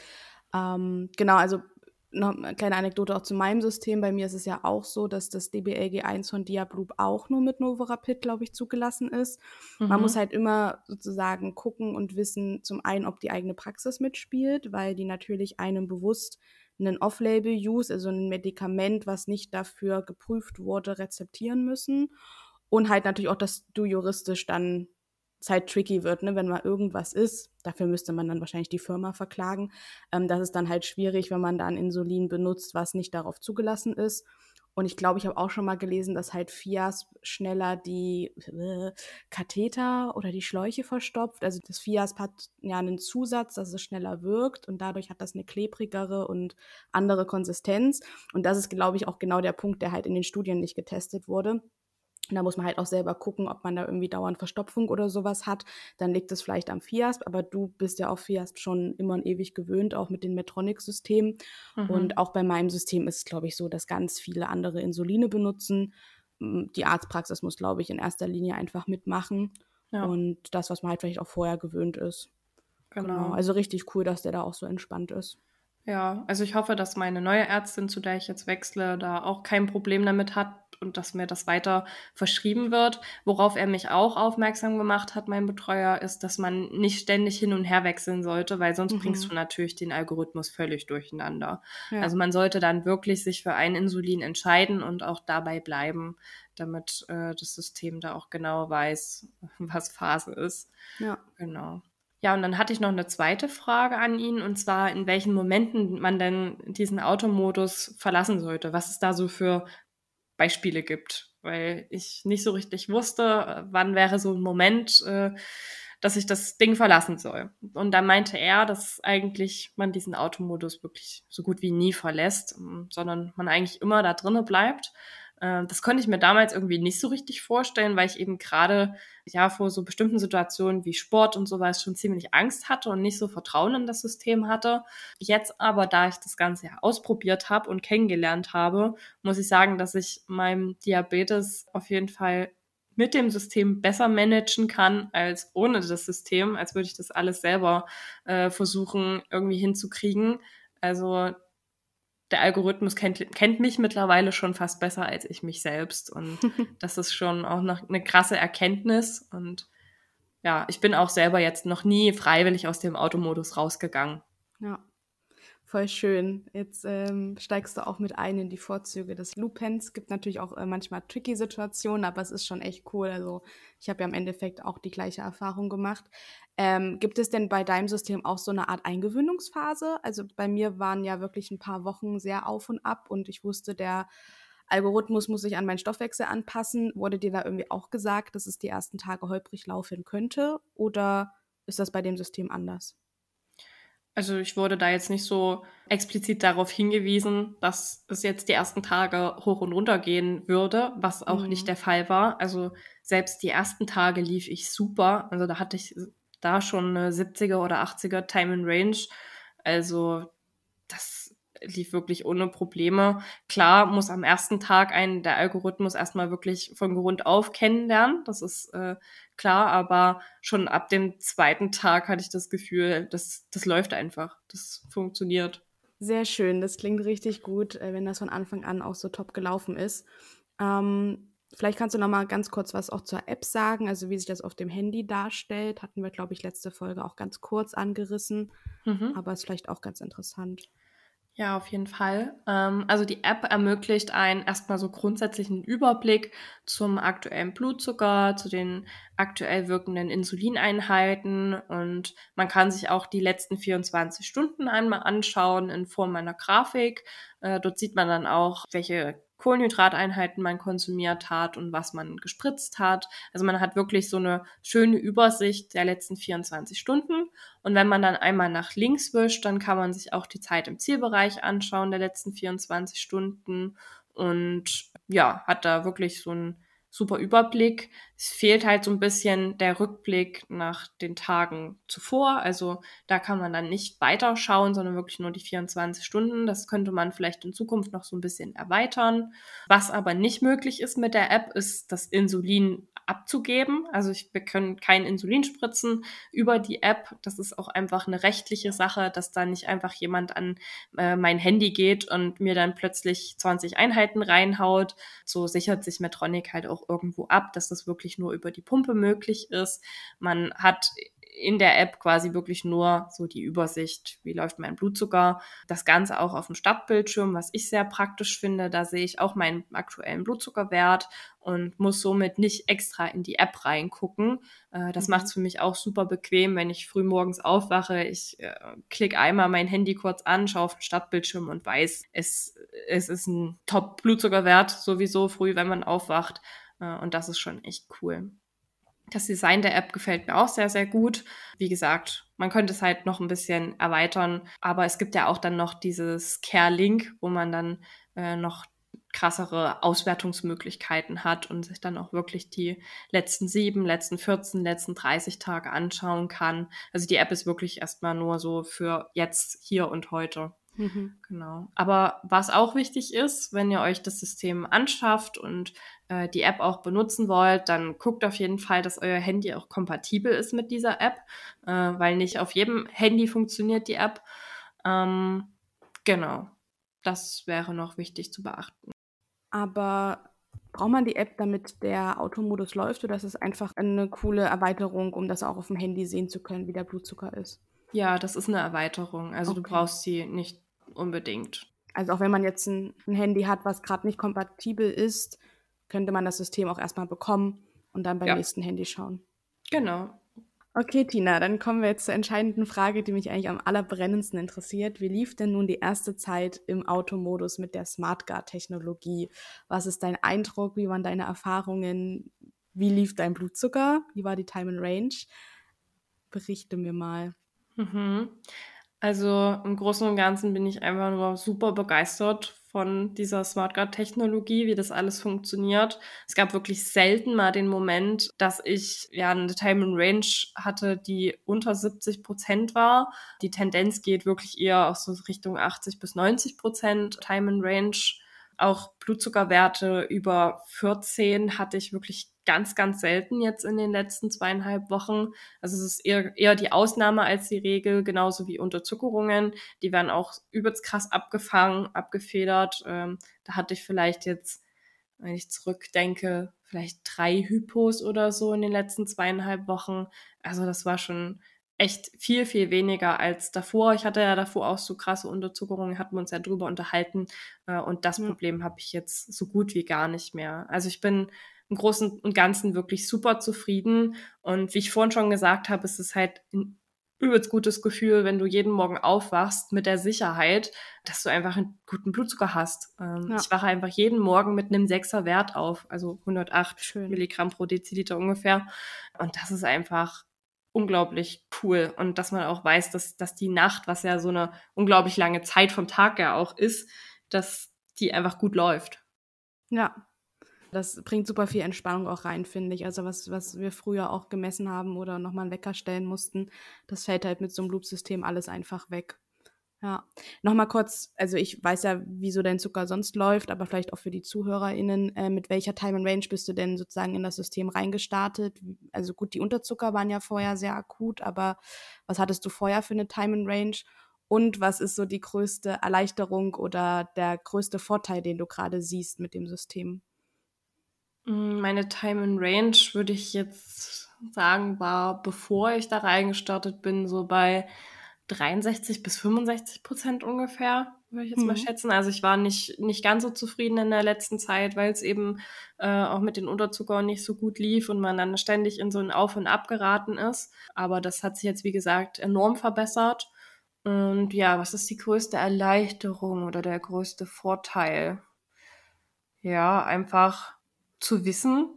Ähm, genau, also noch eine kleine Anekdote auch zu meinem System. Bei mir ist es ja auch so, dass das DBLG1 von Diabloop auch nur mit Novorapid, glaube ich, zugelassen ist. Mhm. Man muss halt immer sozusagen gucken und wissen, zum einen, ob die eigene Praxis mitspielt, weil die natürlich einem bewusst einen Off-Label-Use, also ein Medikament, was nicht dafür geprüft wurde, rezeptieren müssen. Und halt natürlich auch, dass du juristisch dann halt tricky wird, ne? wenn mal irgendwas ist. Dafür müsste man dann wahrscheinlich die Firma verklagen. Ähm, das ist dann halt schwierig, wenn man dann Insulin benutzt, was nicht darauf zugelassen ist. Und ich glaube, ich habe auch schon mal gelesen, dass halt Fias schneller die äh, Katheter oder die Schläuche verstopft. Also das Fias hat ja einen Zusatz, dass es schneller wirkt und dadurch hat das eine klebrigere und andere Konsistenz. Und das ist, glaube ich, auch genau der Punkt, der halt in den Studien nicht getestet wurde. Und da muss man halt auch selber gucken, ob man da irgendwie dauernd Verstopfung oder sowas hat. Dann liegt es vielleicht am Fiasp, aber du bist ja auf Fiasp schon immer und ewig gewöhnt, auch mit den Metronic-Systemen. Mhm. Und auch bei meinem System ist es, glaube ich, so, dass ganz viele andere Insuline benutzen. Die Arztpraxis muss, glaube ich, in erster Linie einfach mitmachen. Ja. Und das, was man halt vielleicht auch vorher gewöhnt ist. Genau. genau. Also richtig cool, dass der da auch so entspannt ist. Ja, also ich hoffe, dass meine neue Ärztin, zu der ich jetzt wechsle, da auch kein Problem damit hat und dass mir das weiter verschrieben wird. Worauf er mich auch aufmerksam gemacht hat, mein Betreuer, ist, dass man nicht ständig hin und her wechseln sollte, weil sonst mhm. bringst du natürlich den Algorithmus völlig durcheinander. Ja. Also man sollte dann wirklich sich für ein Insulin entscheiden und auch dabei bleiben, damit äh, das System da auch genau weiß, was Phase ist. Ja. Genau. Ja, und dann hatte ich noch eine zweite Frage an ihn, und zwar, in welchen Momenten man denn diesen Automodus verlassen sollte, was es da so für Beispiele gibt, weil ich nicht so richtig wusste, wann wäre so ein Moment, äh, dass ich das Ding verlassen soll. Und dann meinte er, dass eigentlich man diesen Automodus wirklich so gut wie nie verlässt, sondern man eigentlich immer da drinnen bleibt das konnte ich mir damals irgendwie nicht so richtig vorstellen, weil ich eben gerade ja vor so bestimmten Situationen wie Sport und sowas schon ziemlich Angst hatte und nicht so Vertrauen in das System hatte. Jetzt aber, da ich das Ganze ja ausprobiert habe und kennengelernt habe, muss ich sagen, dass ich meinem Diabetes auf jeden Fall mit dem System besser managen kann als ohne das System, als würde ich das alles selber äh, versuchen irgendwie hinzukriegen. Also der Algorithmus kennt, kennt mich mittlerweile schon fast besser als ich mich selbst. Und das ist schon auch noch eine krasse Erkenntnis. Und ja, ich bin auch selber jetzt noch nie freiwillig aus dem Automodus rausgegangen. Ja. Voll schön. Jetzt ähm, steigst du auch mit ein in die Vorzüge des Lupens. Gibt natürlich auch äh, manchmal tricky Situationen, aber es ist schon echt cool. Also ich habe ja im Endeffekt auch die gleiche Erfahrung gemacht. Ähm, gibt es denn bei deinem System auch so eine Art Eingewöhnungsphase? Also bei mir waren ja wirklich ein paar Wochen sehr auf und ab und ich wusste, der Algorithmus muss sich an meinen Stoffwechsel anpassen. Wurde dir da irgendwie auch gesagt, dass es die ersten Tage holprig laufen könnte? Oder ist das bei dem System anders? Also ich wurde da jetzt nicht so explizit darauf hingewiesen, dass es jetzt die ersten Tage hoch und runter gehen würde, was auch mhm. nicht der Fall war. Also selbst die ersten Tage lief ich super. Also da hatte ich da schon eine 70er oder 80er Time in Range. Also das lief wirklich ohne Probleme. Klar muss am ersten Tag ein der Algorithmus erstmal wirklich von Grund auf kennenlernen. Das ist äh, klar, aber schon ab dem zweiten Tag hatte ich das Gefühl, das, das läuft einfach. Das funktioniert. Sehr schön, das klingt richtig gut, äh, wenn das von Anfang an auch so top gelaufen ist. Ähm, vielleicht kannst du noch mal ganz kurz was auch zur App sagen, also wie sich das auf dem Handy darstellt. Hatten wir, glaube ich, letzte Folge auch ganz kurz angerissen, mhm. aber ist vielleicht auch ganz interessant. Ja, auf jeden Fall. Ähm, also die App ermöglicht einen erstmal so grundsätzlichen Überblick zum aktuellen Blutzucker, zu den aktuell wirkenden Insulineinheiten und man kann sich auch die letzten 24 Stunden einmal anschauen in Form einer Grafik. Äh, dort sieht man dann auch, welche Kohlenhydrateinheiten man konsumiert hat und was man gespritzt hat. Also man hat wirklich so eine schöne Übersicht der letzten 24 Stunden. Und wenn man dann einmal nach links wischt, dann kann man sich auch die Zeit im Zielbereich anschauen der letzten 24 Stunden. Und ja, hat da wirklich so ein super Überblick. Es fehlt halt so ein bisschen der Rückblick nach den Tagen zuvor. Also da kann man dann nicht weiterschauen, sondern wirklich nur die 24 Stunden. Das könnte man vielleicht in Zukunft noch so ein bisschen erweitern. Was aber nicht möglich ist mit der App, ist das Insulin abzugeben. Also ich, wir können kein Insulin spritzen über die App. Das ist auch einfach eine rechtliche Sache, dass da nicht einfach jemand an äh, mein Handy geht und mir dann plötzlich 20 Einheiten reinhaut. So sichert sich Medtronic halt auch irgendwo ab, dass das wirklich nur über die Pumpe möglich ist. Man hat in der App quasi wirklich nur so die Übersicht, wie läuft mein Blutzucker. Das Ganze auch auf dem Startbildschirm, was ich sehr praktisch finde. Da sehe ich auch meinen aktuellen Blutzuckerwert und muss somit nicht extra in die App reingucken. Äh, das mhm. macht es für mich auch super bequem, wenn ich früh morgens aufwache. Ich äh, klicke einmal mein Handy kurz an, schaue auf den Startbildschirm und weiß, es, es ist ein Top-Blutzuckerwert sowieso früh, wenn man aufwacht. Äh, und das ist schon echt cool. Das Design der App gefällt mir auch sehr, sehr gut. Wie gesagt, man könnte es halt noch ein bisschen erweitern, aber es gibt ja auch dann noch dieses Care-Link, wo man dann äh, noch krassere Auswertungsmöglichkeiten hat und sich dann auch wirklich die letzten sieben, letzten 14, letzten 30 Tage anschauen kann. Also die App ist wirklich erstmal nur so für jetzt, hier und heute. Mhm. Genau. Aber was auch wichtig ist, wenn ihr euch das System anschafft und äh, die App auch benutzen wollt, dann guckt auf jeden Fall, dass euer Handy auch kompatibel ist mit dieser App, äh, weil nicht auf jedem Handy funktioniert die App. Ähm, genau. Das wäre noch wichtig zu beachten. Aber braucht man die App, damit der Automodus läuft, oder ist es einfach eine coole Erweiterung, um das auch auf dem Handy sehen zu können, wie der Blutzucker ist? Ja, das ist eine Erweiterung. Also okay. du brauchst sie nicht unbedingt. Also auch wenn man jetzt ein, ein Handy hat, was gerade nicht kompatibel ist, könnte man das System auch erstmal bekommen und dann beim ja. nächsten Handy schauen. Genau. Okay, Tina, dann kommen wir jetzt zur entscheidenden Frage, die mich eigentlich am allerbrennendsten interessiert. Wie lief denn nun die erste Zeit im Automodus mit der SmartGuard-Technologie? Was ist dein Eindruck? Wie waren deine Erfahrungen? Wie lief dein Blutzucker? Wie war die Time and Range? Berichte mir mal. Mhm. Also im Großen und Ganzen bin ich einfach nur super begeistert von dieser SmartGuard-Technologie, wie das alles funktioniert. Es gab wirklich selten mal den Moment, dass ich ja eine Time and Range hatte, die unter 70 Prozent war. Die Tendenz geht wirklich eher auch so Richtung 80 bis 90 Prozent Time and Range. Auch Blutzuckerwerte über 14 hatte ich wirklich ganz, ganz selten jetzt in den letzten zweieinhalb Wochen. Also es ist eher, eher die Ausnahme als die Regel, genauso wie Unterzuckerungen. Die werden auch übelst krass abgefangen, abgefedert. Ähm, da hatte ich vielleicht jetzt, wenn ich zurückdenke, vielleicht drei Hypos oder so in den letzten zweieinhalb Wochen. Also das war schon echt viel, viel weniger als davor. Ich hatte ja davor auch so krasse Unterzuckerungen, hatten wir uns ja drüber unterhalten. Äh, und das Problem habe ich jetzt so gut wie gar nicht mehr. Also ich bin im Großen und Ganzen wirklich super zufrieden. Und wie ich vorhin schon gesagt habe, ist es halt ein übelst gutes Gefühl, wenn du jeden Morgen aufwachst mit der Sicherheit, dass du einfach einen guten Blutzucker hast. Ähm, ja. Ich wache einfach jeden Morgen mit einem Sechser Wert auf, also 108 Schön. Milligramm pro Deziliter ungefähr. Und das ist einfach unglaublich cool. Und dass man auch weiß, dass, dass die Nacht, was ja so eine unglaublich lange Zeit vom Tag ja auch ist, dass die einfach gut läuft. Ja, das bringt super viel Entspannung auch rein, finde ich. Also was, was wir früher auch gemessen haben oder nochmal einen Wecker stellen mussten, das fällt halt mit so einem Loop-System alles einfach weg. Ja, nochmal kurz, also ich weiß ja, wieso dein Zucker sonst läuft, aber vielleicht auch für die ZuhörerInnen, äh, mit welcher Time and Range bist du denn sozusagen in das System reingestartet? Also gut, die Unterzucker waren ja vorher sehr akut, aber was hattest du vorher für eine Time and Range? Und was ist so die größte Erleichterung oder der größte Vorteil, den du gerade siehst mit dem System? Mm, meine Time in Range würde ich jetzt sagen, war, bevor ich da reingestartet bin, so bei 63 bis 65 Prozent ungefähr, würde ich jetzt mhm. mal schätzen. Also ich war nicht, nicht ganz so zufrieden in der letzten Zeit, weil es eben äh, auch mit den Unterzuckern nicht so gut lief und man dann ständig in so ein Auf und Ab geraten ist. Aber das hat sich jetzt, wie gesagt, enorm verbessert. Und ja, was ist die größte Erleichterung oder der größte Vorteil? Ja, einfach zu wissen,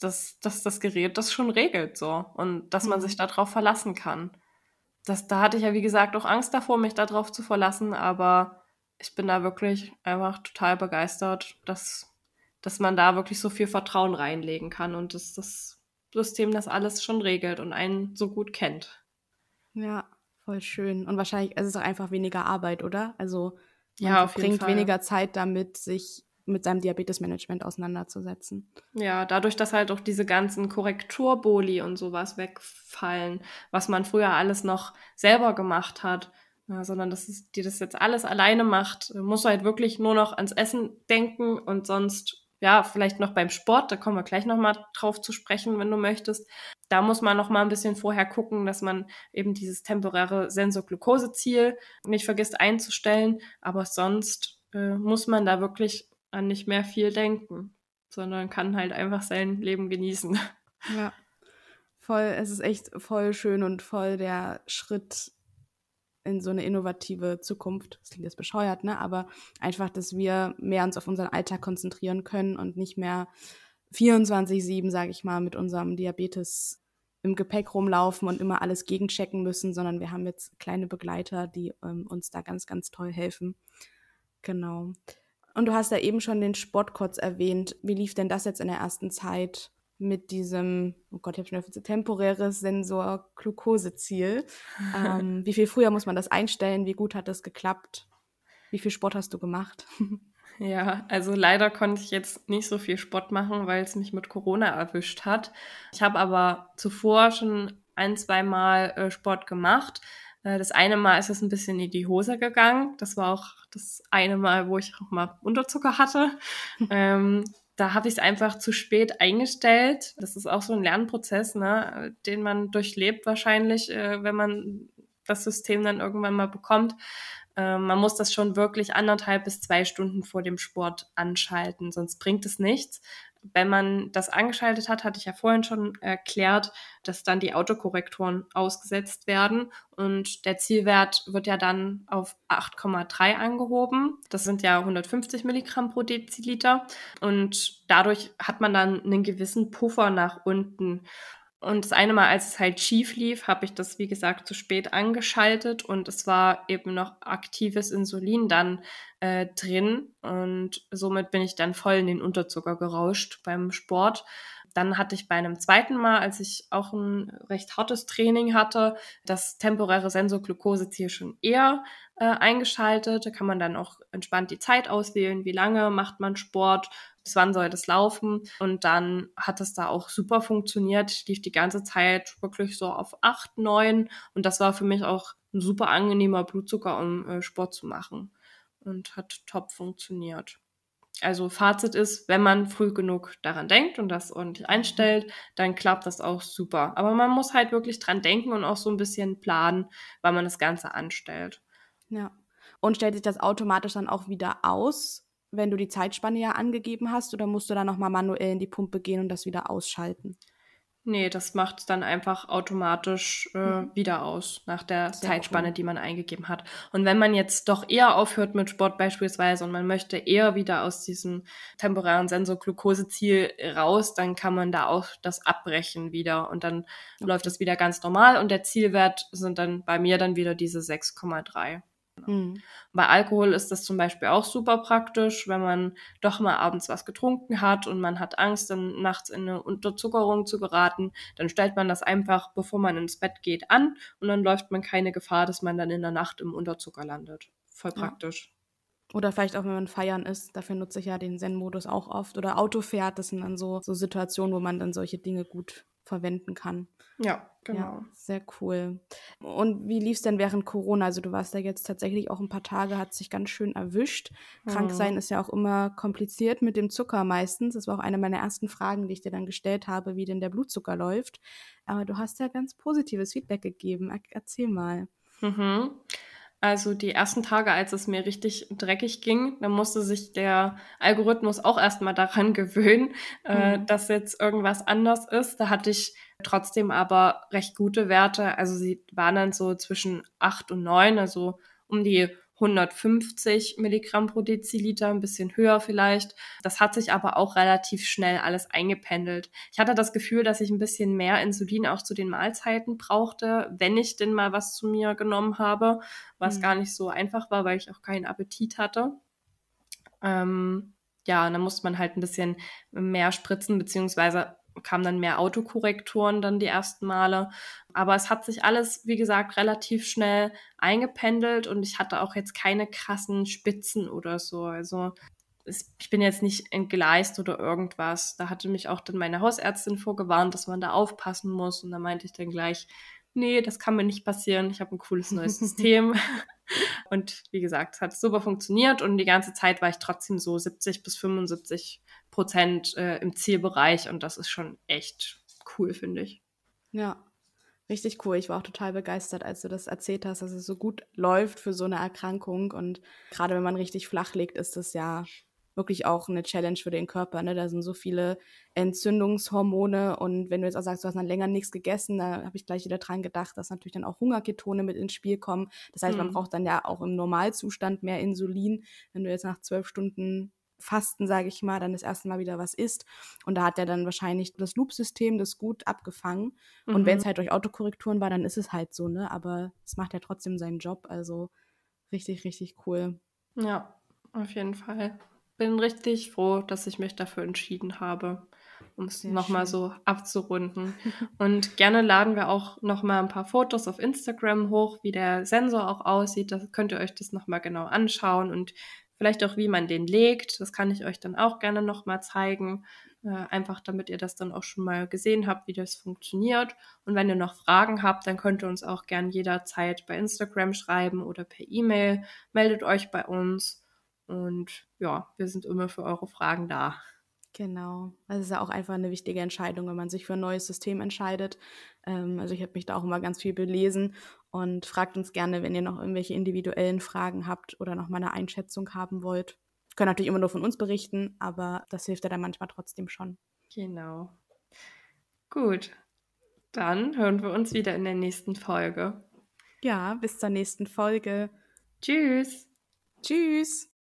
dass, dass das Gerät das schon regelt so und dass man mhm. sich darauf verlassen kann. Das, da hatte ich ja, wie gesagt, auch Angst davor, mich darauf zu verlassen, aber ich bin da wirklich einfach total begeistert, dass dass man da wirklich so viel Vertrauen reinlegen kann und dass das System das alles schon regelt und einen so gut kennt. Ja, voll schön. Und wahrscheinlich es ist es auch einfach weniger Arbeit, oder? Also man Ja, Fall. weniger Zeit damit, sich mit seinem Diabetesmanagement auseinanderzusetzen. Ja, dadurch, dass halt auch diese ganzen Korrekturboli und sowas wegfallen, was man früher alles noch selber gemacht hat, ja, sondern dass es, die das jetzt alles alleine macht, musst du halt wirklich nur noch ans Essen denken und sonst, ja, vielleicht noch beim Sport, da kommen wir gleich nochmal drauf zu sprechen, wenn du möchtest. Da muss man noch mal ein bisschen vorher gucken, dass man eben dieses temporäre Sensorglukoseziel nicht vergisst einzustellen, aber sonst äh, muss man da wirklich an nicht mehr viel denken sondern kann halt einfach sein Leben genießen. Ja. Voll, es ist echt voll schön und voll der Schritt in so eine innovative Zukunft. Das klingt jetzt bescheuert, ne? Aber einfach, dass wir mehr uns auf unseren Alltag konzentrieren können und nicht mehr 24-7, sage ich mal, mit unserem Diabetes im Gepäck rumlaufen und immer alles gegenchecken müssen, sondern wir haben jetzt kleine Begleiter, die ähm, uns da ganz, ganz toll helfen. Genau. Und du hast ja eben schon den Sport kurz erwähnt. Wie lief denn das jetzt in der ersten Zeit mit diesem, oh Gott, ich habe schon wieder temporäres Sensor-Glukoseziel? ähm, wie viel früher muss man das einstellen? Wie gut hat das geklappt? Wie viel Sport hast du gemacht? Ja, also leider konnte ich jetzt nicht so viel Sport machen, weil es mich mit Corona erwischt hat. Ich habe aber zuvor schon ein, zwei Mal äh, Sport gemacht. Äh, das eine Mal ist es ein bisschen in die Hose gegangen. Das war auch das eine Mal, wo ich auch mal Unterzucker hatte. ähm, da habe ich es einfach zu spät eingestellt. Das ist auch so ein Lernprozess, ne, den man durchlebt wahrscheinlich, äh, wenn man das System dann irgendwann mal bekommt. Äh, man muss das schon wirklich anderthalb bis zwei Stunden vor dem Sport anschalten, sonst bringt es nichts. Wenn man das angeschaltet hat, hatte ich ja vorhin schon erklärt, dass dann die Autokorrektoren ausgesetzt werden und der Zielwert wird ja dann auf 8,3 angehoben. Das sind ja 150 Milligramm pro Deziliter und dadurch hat man dann einen gewissen Puffer nach unten. Und das eine Mal, als es halt schief lief, habe ich das, wie gesagt, zu spät angeschaltet und es war eben noch aktives Insulin dann äh, drin und somit bin ich dann voll in den Unterzucker gerauscht beim Sport. Dann hatte ich bei einem zweiten Mal, als ich auch ein recht hartes Training hatte, das temporäre Sensorglukoseziel schon eher äh, eingeschaltet. Da kann man dann auch entspannt die Zeit auswählen, wie lange macht man Sport, bis wann soll das laufen. Und dann hat es da auch super funktioniert, lief die ganze Zeit wirklich so auf 8, 9 und das war für mich auch ein super angenehmer Blutzucker, um äh, Sport zu machen und hat top funktioniert. Also Fazit ist, wenn man früh genug daran denkt und das ordentlich einstellt, dann klappt das auch super. Aber man muss halt wirklich dran denken und auch so ein bisschen planen, weil man das Ganze anstellt. Ja. Und stellt sich das automatisch dann auch wieder aus, wenn du die Zeitspanne ja angegeben hast, oder musst du dann nochmal manuell in die Pumpe gehen und das wieder ausschalten? Nee, das macht dann einfach automatisch äh, Mhm. wieder aus, nach der Sehr Zeitspanne, cool. die man eingegeben hat. Und wenn man jetzt doch eher aufhört mit Sport beispielsweise und man möchte eher wieder aus diesem temporären Sensorglukoseziel raus, dann kann man da auch das abbrechen wieder und dann läuft das wieder ganz normal und der Zielwert sind dann bei mir dann wieder diese 6,3. Mhm. Bei Alkohol ist das zum Beispiel auch super praktisch, wenn man doch mal abends was getrunken hat und man hat Angst, dann nachts in eine Unterzuckerung zu geraten, dann stellt man das einfach, bevor man ins Bett geht, an und dann läuft man keine Gefahr, dass man dann in der Nacht im Unterzucker landet. Voll Ja. praktisch. Oder vielleicht auch, wenn man feiern ist. Dafür nutze ich ja den Zen-Modus auch oft. Oder Auto fährt. Das sind dann so, so Situationen, wo man dann solche Dinge gut verwenden kann. Ja, genau. Ja, sehr cool. Und wie lief es denn während Corona? Also du warst da jetzt tatsächlich auch ein paar Tage, hat sich ganz schön erwischt. Krank Mhm. sein ist ja auch immer kompliziert mit dem Zucker meistens. Das war auch eine meiner ersten Fragen, die ich dir dann gestellt habe, wie denn der Blutzucker läuft. Aber du hast ja ganz positives Feedback gegeben. Er erzähl mal. Mhm. Also die ersten Tage, als es mir richtig dreckig ging, da musste sich der Algorithmus auch erstmal daran gewöhnen, äh, Mhm. dass jetzt irgendwas anders ist. Da hatte ich trotzdem aber recht gute Werte. Also sie waren dann so zwischen 8 und 9, also um die 150 Milligramm pro Deziliter, ein bisschen höher vielleicht. Das hat sich aber auch relativ schnell alles eingependelt. Ich hatte das Gefühl, dass ich ein bisschen mehr Insulin auch zu den Mahlzeiten brauchte, wenn ich denn mal was zu mir genommen habe, was Mhm. gar nicht so einfach war, weil ich auch keinen Appetit hatte. Ähm, ja, dann musste man halt ein bisschen mehr spritzen, beziehungsweise kamen dann mehr Autokorrekturen dann die ersten Male. Aber es hat sich alles, wie gesagt, relativ schnell eingependelt und ich hatte auch jetzt keine krassen Spitzen oder so. Also es, ich bin jetzt nicht entgleist oder irgendwas. Da hatte mich auch dann meine Hausärztin vorgewarnt, dass man da aufpassen muss. Und da meinte ich dann gleich, nee, das kann mir nicht passieren. Ich habe ein cooles neues System. und wie gesagt, es hat super funktioniert und die ganze Zeit war ich trotzdem so 70 bis 75 Prozent äh, im Zielbereich und das ist schon echt cool, finde ich. Ja, richtig cool. Ich war auch total begeistert, als du das erzählt hast, dass es so gut läuft für so eine Erkrankung und gerade wenn man richtig flach liegt, ist das ja wirklich auch eine Challenge für den Körper. Ne? Da sind so viele Entzündungshormone und wenn du jetzt auch sagst, du hast dann länger nichts gegessen, da habe ich gleich wieder dran gedacht, dass natürlich dann auch Hungerketone mit ins Spiel kommen. Das heißt, mhm. man braucht dann ja auch im Normalzustand mehr Insulin. Wenn du jetzt nach zwölf Stunden Fasten, sage ich mal, dann das erste Mal wieder was isst. Und da hat er dann wahrscheinlich das Loop-System das gut abgefangen. Mhm. Und wenn es halt durch Autokorrekturen war, dann ist es halt so, ne? Aber es macht ja trotzdem seinen Job. Also richtig, richtig cool. Ja, auf jeden Fall bin richtig froh, dass ich mich dafür entschieden habe, um es nochmal so abzurunden. Und gerne laden wir auch nochmal ein paar Fotos auf Instagram hoch, wie der Sensor auch aussieht. Da könnt ihr euch das nochmal genau anschauen und vielleicht auch, wie man den legt. Das kann ich euch dann auch gerne nochmal zeigen. Äh, einfach damit ihr das dann auch schon mal gesehen habt, wie das funktioniert. Und wenn ihr noch Fragen habt, dann könnt ihr uns auch gerne jederzeit bei Instagram schreiben oder per E-Mail. Meldet euch bei uns. Und ja, wir sind immer für eure Fragen da. Genau. Das ist ja auch einfach eine wichtige Entscheidung, wenn man sich für ein neues System entscheidet. Ähm, also ich habe mich da auch immer ganz viel belesen und fragt uns gerne, wenn ihr noch irgendwelche individuellen Fragen habt oder noch mal eine Einschätzung haben wollt. Können natürlich immer nur von uns berichten, aber das hilft ja dann manchmal trotzdem schon. Genau. Gut. Dann hören wir uns wieder in der nächsten Folge. Ja, bis zur nächsten Folge. Tschüss. Tschüss.